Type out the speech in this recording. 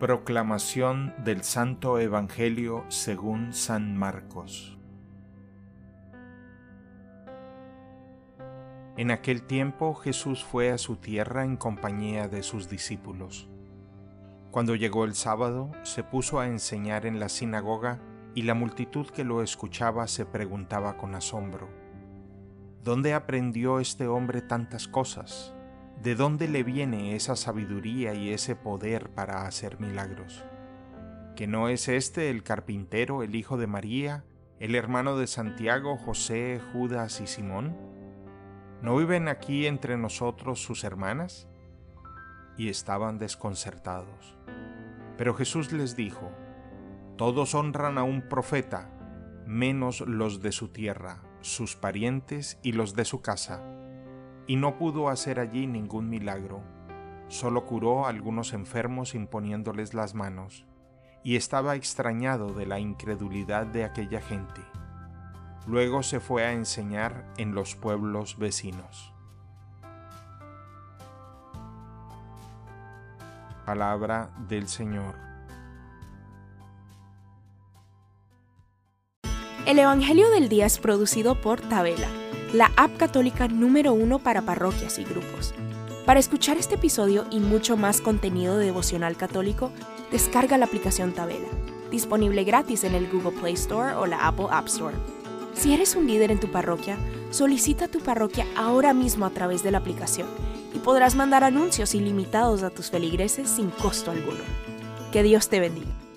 Proclamación del Santo Evangelio según San Marcos. En aquel tiempo Jesús fue a su tierra en compañía de sus discípulos. Cuando llegó el sábado, se puso a enseñar en la sinagoga y la multitud que lo escuchaba se preguntaba con asombro, ¿dónde aprendió este hombre tantas cosas? ¿De dónde le viene esa sabiduría y ese poder para hacer milagros? ¿Que no es este el carpintero, el hijo de María, el hermano de Santiago, José, Judas y Simón? ¿No viven aquí entre nosotros sus hermanas? Y estaban desconcertados. Pero Jesús les dijo, Todos honran a un profeta, menos los de su tierra, sus parientes y los de su casa y no pudo hacer allí ningún milagro. Solo curó a algunos enfermos imponiéndoles las manos, y estaba extrañado de la incredulidad de aquella gente. Luego se fue a enseñar en los pueblos vecinos. Palabra del Señor. El Evangelio del Día es producido por Tabela la app católica número uno para parroquias y grupos. Para escuchar este episodio y mucho más contenido devocional católico, descarga la aplicación Tabela, disponible gratis en el Google Play Store o la Apple App Store. Si eres un líder en tu parroquia, solicita tu parroquia ahora mismo a través de la aplicación y podrás mandar anuncios ilimitados a tus feligreses sin costo alguno. Que Dios te bendiga.